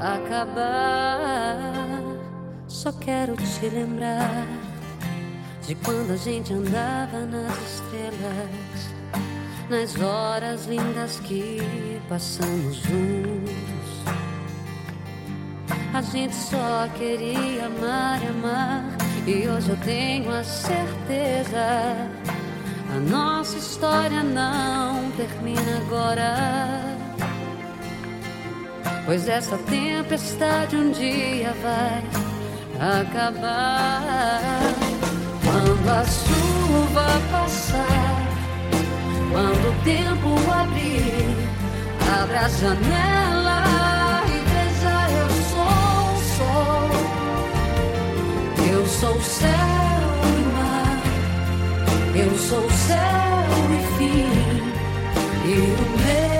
acabar. Só quero te lembrar de quando a gente andava nas estrelas, nas horas lindas que passamos juntos. A gente só queria amar e amar, e hoje eu tenho a certeza a nossa história não termina agora. Pois essa tempestade um dia vai acabar. Quando a chuva passar, quando o tempo abrir, abra a janela e veja eu sou o sol. Eu sou o céu eu sou céu e fim, e o meu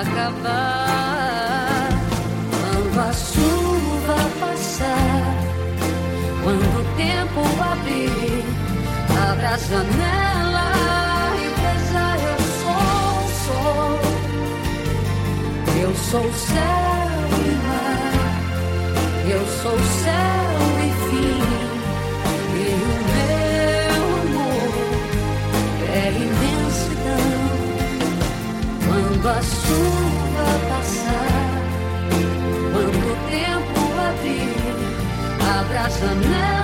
acabar. Quando a chuva passar quando o tempo abrir, abra a janela e veja eu sou o sol. Eu sou o céu e mar. Eu sou o céu. passionate